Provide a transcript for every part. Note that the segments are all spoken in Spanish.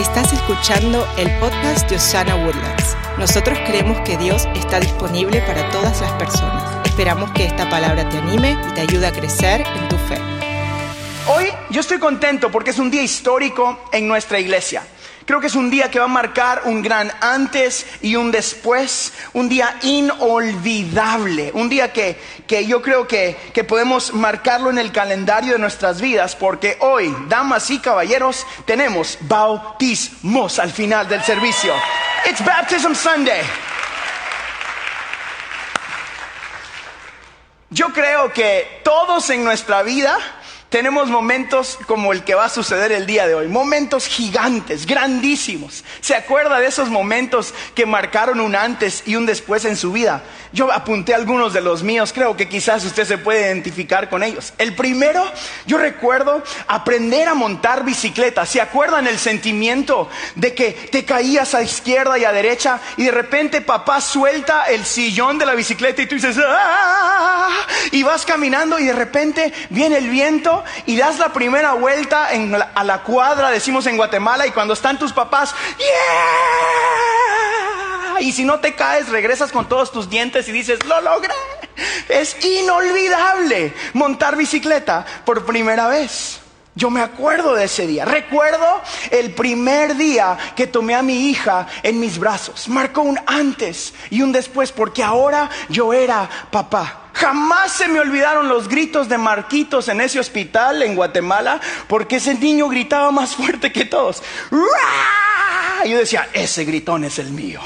Estás escuchando el podcast de Osana Woodlands. Nosotros creemos que Dios está disponible para todas las personas. Esperamos que esta palabra te anime y te ayude a crecer en tu fe. Hoy yo estoy contento porque es un día histórico en nuestra iglesia. Creo que es un día que va a marcar un gran antes y un después, un día inolvidable, un día que, que yo creo que, que podemos marcarlo en el calendario de nuestras vidas, porque hoy, damas y caballeros, tenemos bautismos al final del servicio. It's Baptism Sunday. Yo creo que todos en nuestra vida tenemos momentos como el que va a suceder el día de hoy, momentos gigantes, grandísimos. ¿Se acuerda de esos momentos que marcaron un antes y un después en su vida? Yo apunté algunos de los míos, creo que quizás usted se puede identificar con ellos. El primero, yo recuerdo aprender a montar bicicleta. ¿Se acuerdan el sentimiento de que te caías a izquierda y a derecha y de repente papá suelta el sillón de la bicicleta y tú dices, ¡Ah! y vas caminando y de repente viene el viento y das la primera vuelta a la cuadra, decimos en Guatemala, y cuando están tus papás, ¡Yeah! Y si no te caes, regresas con todos tus dientes y dices, lo logré. Es inolvidable montar bicicleta por primera vez. Yo me acuerdo de ese día. Recuerdo el primer día que tomé a mi hija en mis brazos. Marcó un antes y un después porque ahora yo era papá. Jamás se me olvidaron los gritos de Marquitos en ese hospital en Guatemala, porque ese niño gritaba más fuerte que todos. Y yo decía, ese gritón es el mío.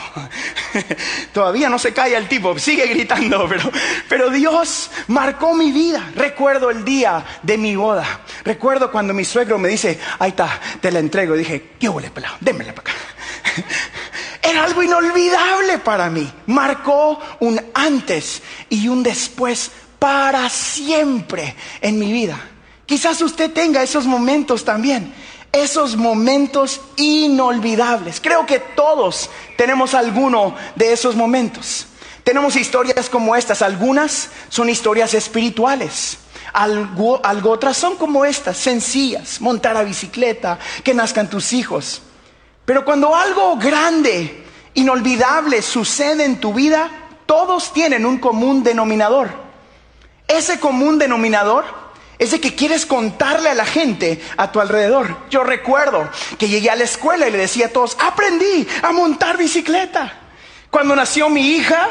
Todavía no se calla el tipo, sigue gritando, pero, pero Dios marcó mi vida. Recuerdo el día de mi boda. Recuerdo cuando mi suegro me dice, ahí está, te la entrego. Dije, ¿qué huele pelado? Démela para acá. Era algo inolvidable para mí. Marcó un antes y un después para siempre en mi vida. Quizás usted tenga esos momentos también, esos momentos inolvidables. Creo que todos tenemos alguno de esos momentos. Tenemos historias como estas, algunas son historias espirituales. Algo, otras son como estas, sencillas, montar a bicicleta, que nazcan tus hijos. Pero cuando algo grande, inolvidable sucede en tu vida, todos tienen un común denominador. Ese común denominador es de que quieres contarle a la gente a tu alrededor. Yo recuerdo que llegué a la escuela y le decía a todos, aprendí a montar bicicleta. Cuando nació mi hija,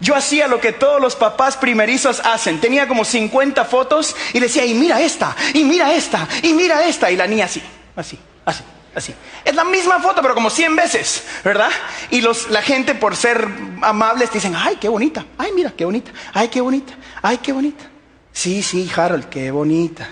yo hacía lo que todos los papás primerizos hacen. Tenía como 50 fotos y le decía, y mira esta, y mira esta, y mira esta. Y la niña así, así, así. Así. Es la misma foto, pero como 100 veces, ¿verdad? Y los, la gente, por ser amables, dicen, ay, qué bonita, ay, mira, qué bonita, ay, qué bonita, ay, qué bonita. Sí, sí, Harold, qué bonita.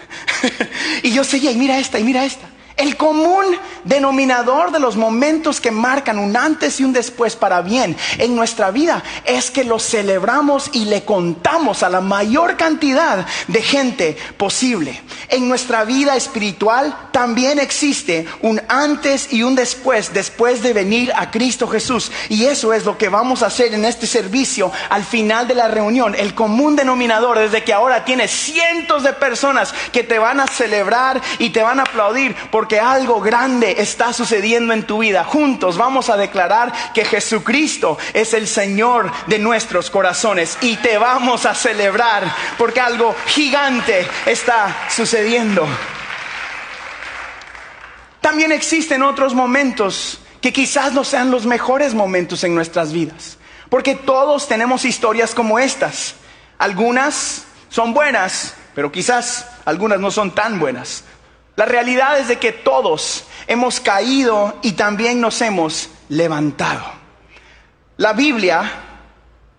y yo seguía, y mira esta, y mira esta. El común denominador de los momentos que marcan un antes y un después para bien en nuestra vida es que los celebramos y le contamos a la mayor cantidad de gente posible. En nuestra vida espiritual también existe un antes y un después después de venir a Cristo Jesús. Y eso es lo que vamos a hacer en este servicio al final de la reunión. El común denominador desde que ahora tienes cientos de personas que te van a celebrar y te van a aplaudir porque algo grande está sucediendo en tu vida. Juntos vamos a declarar que Jesucristo es el Señor de nuestros corazones y te vamos a celebrar porque algo gigante está sucediendo. También existen otros momentos que quizás no sean los mejores momentos en nuestras vidas, porque todos tenemos historias como estas. Algunas son buenas, pero quizás algunas no son tan buenas. La realidad es de que todos hemos caído y también nos hemos levantado. La Biblia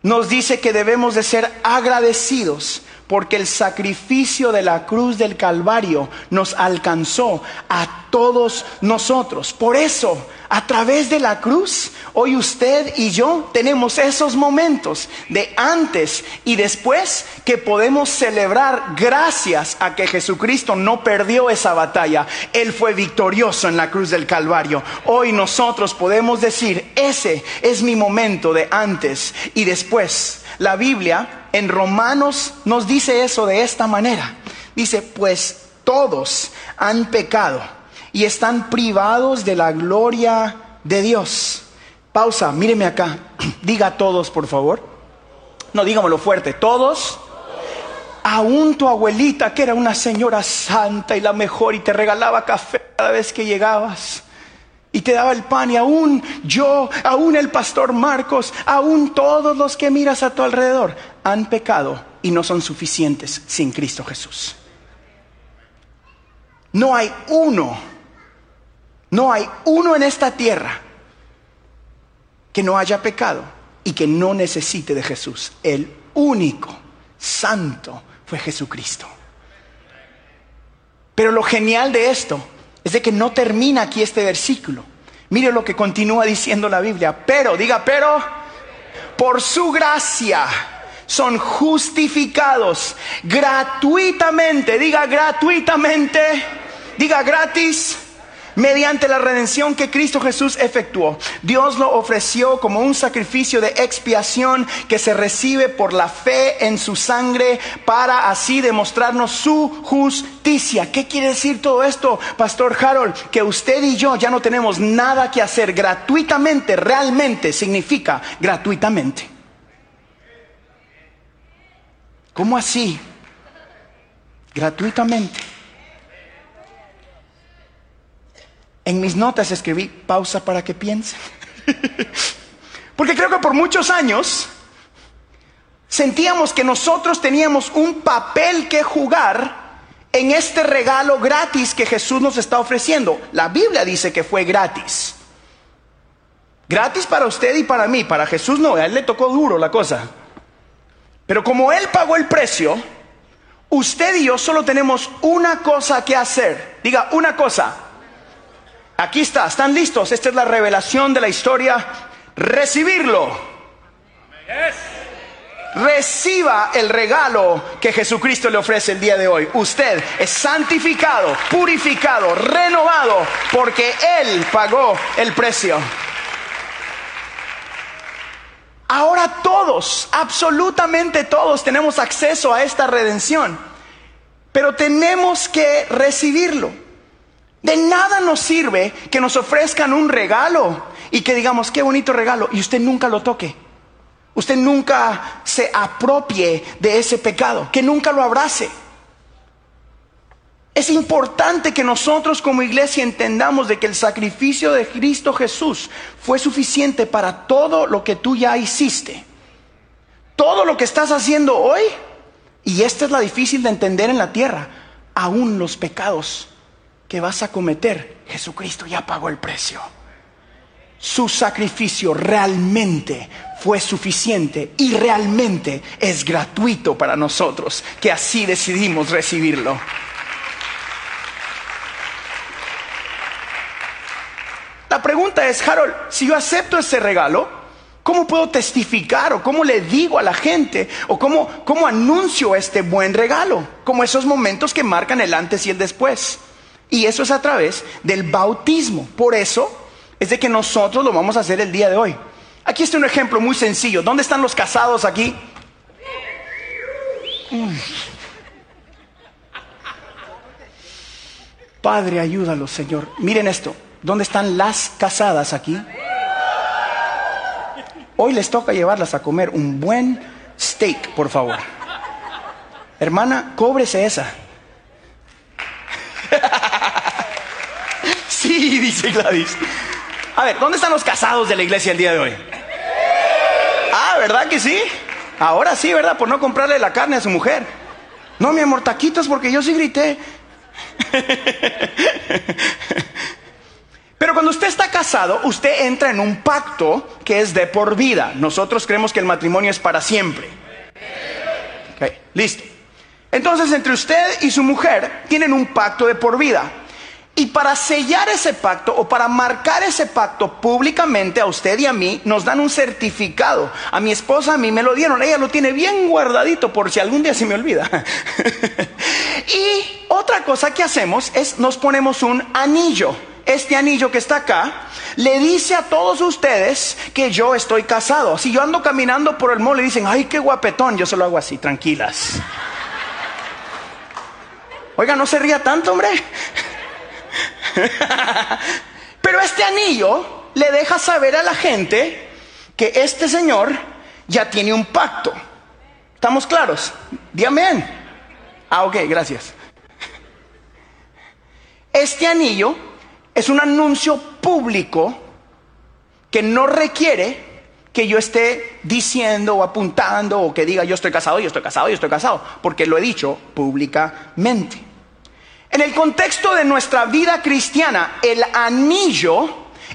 nos dice que debemos de ser agradecidos porque el sacrificio de la cruz del Calvario nos alcanzó a todos nosotros. Por eso, a través de la cruz, hoy usted y yo tenemos esos momentos de antes y después que podemos celebrar gracias a que Jesucristo no perdió esa batalla. Él fue victorioso en la cruz del Calvario. Hoy nosotros podemos decir, ese es mi momento de antes y después. La Biblia en Romanos nos dice eso de esta manera. Dice, pues todos han pecado y están privados de la gloria de Dios. Pausa, míreme acá. Diga todos, por favor. No, dígamelo fuerte. Todos. Aún tu abuelita, que era una señora santa y la mejor, y te regalaba café cada vez que llegabas. Y te daba el pan, y aún yo, aún el pastor Marcos, aún todos los que miras a tu alrededor han pecado y no son suficientes sin Cristo Jesús. No hay uno, no hay uno en esta tierra que no haya pecado y que no necesite de Jesús. El único santo fue Jesucristo. Pero lo genial de esto es de que no termina aquí este versículo. Mire lo que continúa diciendo la Biblia. Pero, diga, pero, por su gracia son justificados gratuitamente, diga gratuitamente, diga gratis mediante la redención que Cristo Jesús efectuó. Dios lo ofreció como un sacrificio de expiación que se recibe por la fe en su sangre para así demostrarnos su justicia. ¿Qué quiere decir todo esto, Pastor Harold? Que usted y yo ya no tenemos nada que hacer gratuitamente, realmente significa gratuitamente. ¿Cómo así? Gratuitamente. En mis notas escribí pausa para que piensen. Porque creo que por muchos años sentíamos que nosotros teníamos un papel que jugar en este regalo gratis que Jesús nos está ofreciendo. La Biblia dice que fue gratis. Gratis para usted y para mí, para Jesús no, a él le tocó duro la cosa. Pero como él pagó el precio, usted y yo solo tenemos una cosa que hacer. Diga, una cosa. Aquí está, ¿están listos? Esta es la revelación de la historia. Recibirlo. Reciba el regalo que Jesucristo le ofrece el día de hoy. Usted es santificado, purificado, renovado, porque Él pagó el precio. Ahora todos, absolutamente todos, tenemos acceso a esta redención, pero tenemos que recibirlo. De nada nos sirve que nos ofrezcan un regalo y que digamos, qué bonito regalo, y usted nunca lo toque. Usted nunca se apropie de ese pecado, que nunca lo abrace. Es importante que nosotros como iglesia entendamos de que el sacrificio de Cristo Jesús fue suficiente para todo lo que tú ya hiciste. Todo lo que estás haciendo hoy, y esta es la difícil de entender en la tierra, aún los pecados que vas a cometer, Jesucristo ya pagó el precio. Su sacrificio realmente fue suficiente y realmente es gratuito para nosotros, que así decidimos recibirlo. La pregunta es, Harold, si yo acepto ese regalo, ¿cómo puedo testificar o cómo le digo a la gente o cómo, cómo anuncio este buen regalo? Como esos momentos que marcan el antes y el después. Y eso es a través del bautismo. Por eso es de que nosotros lo vamos a hacer el día de hoy. Aquí está un ejemplo muy sencillo. ¿Dónde están los casados aquí? Padre, ayúdalo, Señor. Miren esto. ¿Dónde están las casadas aquí? Hoy les toca llevarlas a comer un buen steak, por favor. Hermana, cóbrese esa. Dice Gladys. A ver, ¿dónde están los casados de la iglesia el día de hoy? Ah, ¿verdad que sí? Ahora sí, ¿verdad? Por no comprarle la carne a su mujer. No, mi amor, taquitos porque yo sí grité. Pero cuando usted está casado, usted entra en un pacto que es de por vida. Nosotros creemos que el matrimonio es para siempre. Ok, listo. Entonces, entre usted y su mujer tienen un pacto de por vida. Y para sellar ese pacto o para marcar ese pacto públicamente a usted y a mí, nos dan un certificado. A mi esposa a mí me lo dieron, ella lo tiene bien guardadito por si algún día se me olvida. y otra cosa que hacemos es nos ponemos un anillo. Este anillo que está acá le dice a todos ustedes que yo estoy casado. Si yo ando caminando por el mall y dicen, ay, qué guapetón, yo se lo hago así, tranquilas. Oiga, no se ría tanto, hombre. Pero este anillo le deja saber a la gente que este señor ya tiene un pacto. ¿Estamos claros? Amén. Ah, ok, gracias. Este anillo es un anuncio público que no requiere que yo esté diciendo o apuntando o que diga yo estoy casado, yo estoy casado, yo estoy casado, porque lo he dicho públicamente. En el contexto de nuestra vida cristiana, el anillo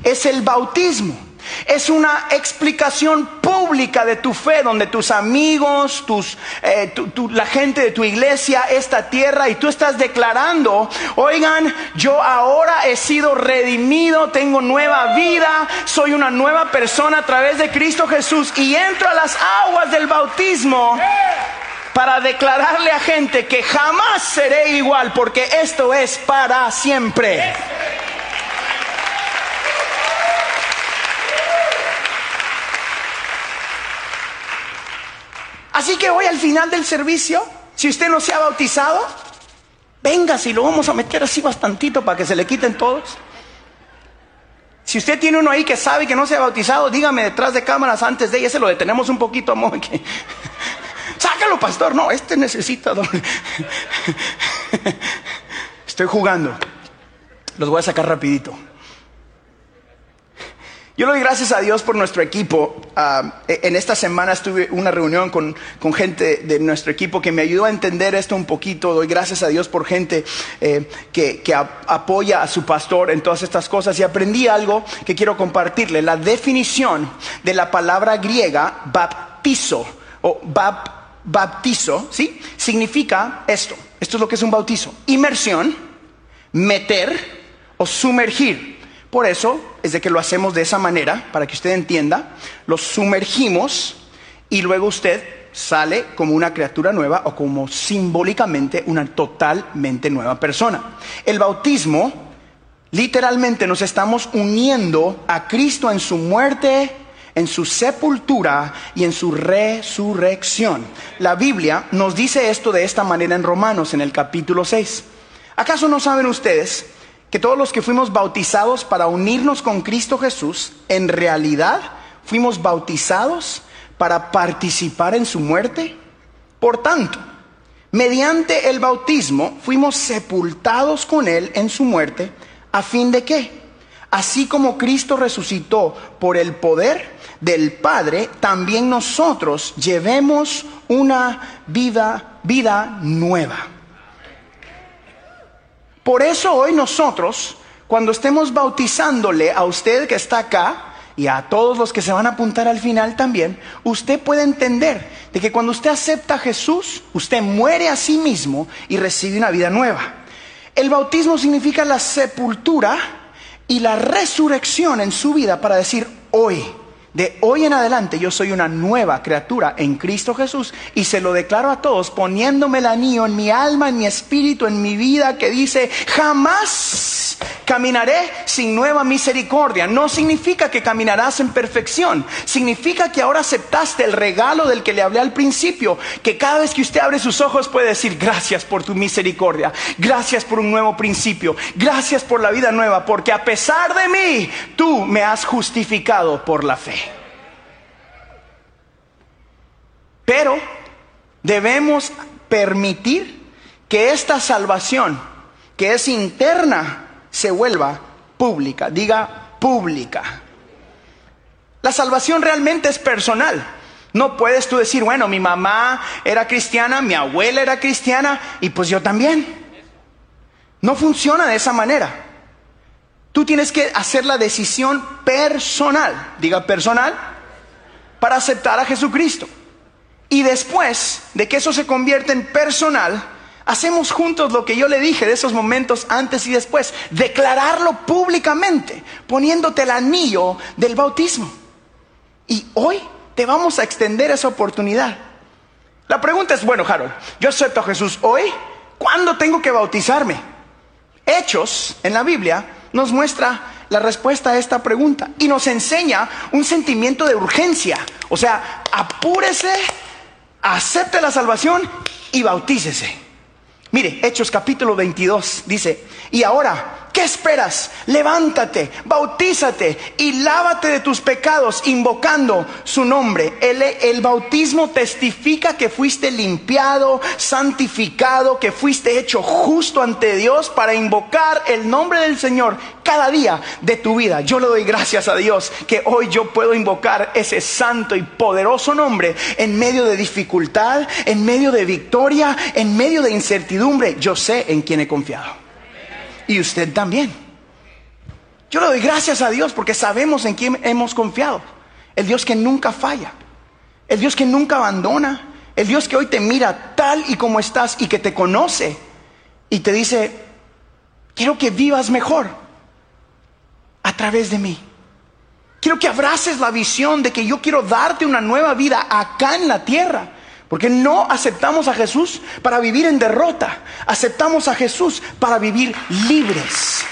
es el bautismo. Es una explicación pública de tu fe, donde tus amigos, tus, eh, la gente de tu iglesia, esta tierra, y tú estás declarando, oigan, yo ahora he sido redimido, tengo nueva vida, soy una nueva persona a través de Cristo Jesús y entro a las aguas del bautismo para declararle a gente que jamás seré igual, porque esto es para siempre. Así que hoy al final del servicio, si usted no se ha bautizado, venga, si lo vamos a meter así bastantito para que se le quiten todos. Si usted tiene uno ahí que sabe que no se ha bautizado, dígame detrás de cámaras antes de ella, se lo detenemos un poquito, amor. Que... Pastor. No, este necesita Estoy jugando. Los voy a sacar rapidito. Yo le doy gracias a Dios por nuestro equipo. Ah, e, en esta semana estuve una reunión con, gente de nuestro equipo que me ayudó a entender esto un poquito. Doy gracias a Dios por gente eh, que, apoya a su pastor en todas estas cosas y aprendí algo que quiero compartirle. La definición de la palabra griega baptizo o baptizo, ¿sí? Significa esto. Esto es lo que es un bautizo. Inmersión, meter o sumergir. Por eso es de que lo hacemos de esa manera, para que usted entienda, lo sumergimos y luego usted sale como una criatura nueva o como simbólicamente una totalmente nueva persona. El bautismo, literalmente nos estamos uniendo a Cristo en su muerte, en su sepultura y en su resurrección. La Biblia nos dice esto de esta manera en Romanos, en el capítulo 6. ¿Acaso no saben ustedes? que todos los que fuimos bautizados para unirnos con Cristo Jesús, en realidad fuimos bautizados para participar en su muerte. Por tanto, mediante el bautismo fuimos sepultados con Él en su muerte, a fin de que, así como Cristo resucitó por el poder del Padre, también nosotros llevemos una vida, vida nueva. Por eso hoy nosotros, cuando estemos bautizándole a usted que está acá, y a todos los que se van a apuntar al final también, usted puede entender de que cuando usted acepta a Jesús, usted muere a sí mismo y recibe una vida nueva. El bautismo significa la sepultura y la resurrección en su vida para decir hoy de hoy en adelante yo soy una nueva criatura en Cristo Jesús y se lo declaro a todos poniéndome el anillo en mi alma, en mi espíritu, en mi vida que dice, jamás caminaré sin nueva misericordia. No significa que caminarás en perfección, significa que ahora aceptaste el regalo del que le hablé al principio, que cada vez que usted abre sus ojos puede decir, gracias por tu misericordia, gracias por un nuevo principio, gracias por la vida nueva, porque a pesar de mí, tú me has justificado por la fe. Pero debemos permitir que esta salvación, que es interna, se vuelva pública. Diga pública. La salvación realmente es personal. No puedes tú decir, bueno, mi mamá era cristiana, mi abuela era cristiana y pues yo también. No funciona de esa manera. Tú tienes que hacer la decisión personal, diga personal, para aceptar a Jesucristo. Y después de que eso se convierte en personal, hacemos juntos lo que yo le dije de esos momentos antes y después, declararlo públicamente, poniéndote el anillo del bautismo. Y hoy te vamos a extender esa oportunidad. La pregunta es, bueno, Harold, yo acepto a Jesús hoy, ¿cuándo tengo que bautizarme? Hechos en la Biblia nos muestra la respuesta a esta pregunta y nos enseña un sentimiento de urgencia. O sea, apúrese acepte la salvación y bautícese. Mire, Hechos capítulo 22 dice, y ahora, ¿qué ¿Qué esperas? Levántate, bautízate y lávate de tus pecados invocando su nombre. El, el, bautismo testifica que fuiste limpiado, santificado, que fuiste hecho justo ante Dios para invocar el nombre del Señor cada día de tu vida. Yo le doy gracias a Dios que hoy yo puedo invocar ese santo y poderoso nombre en medio de dificultad, en medio de victoria, en medio de incertidumbre. Yo sé en quién he confiado. Y usted también. Yo le doy gracias a Dios porque sabemos en quién hemos confiado. El Dios que nunca falla. El Dios que nunca abandona. El Dios que hoy te mira tal y como estás y que te conoce y te dice, quiero que vivas mejor a través de mí. Quiero que abraces la visión de que yo quiero darte una nueva vida acá en la tierra. Porque no aceptamos a Jesús para vivir en derrota. Aceptamos a Jesús para vivir libres.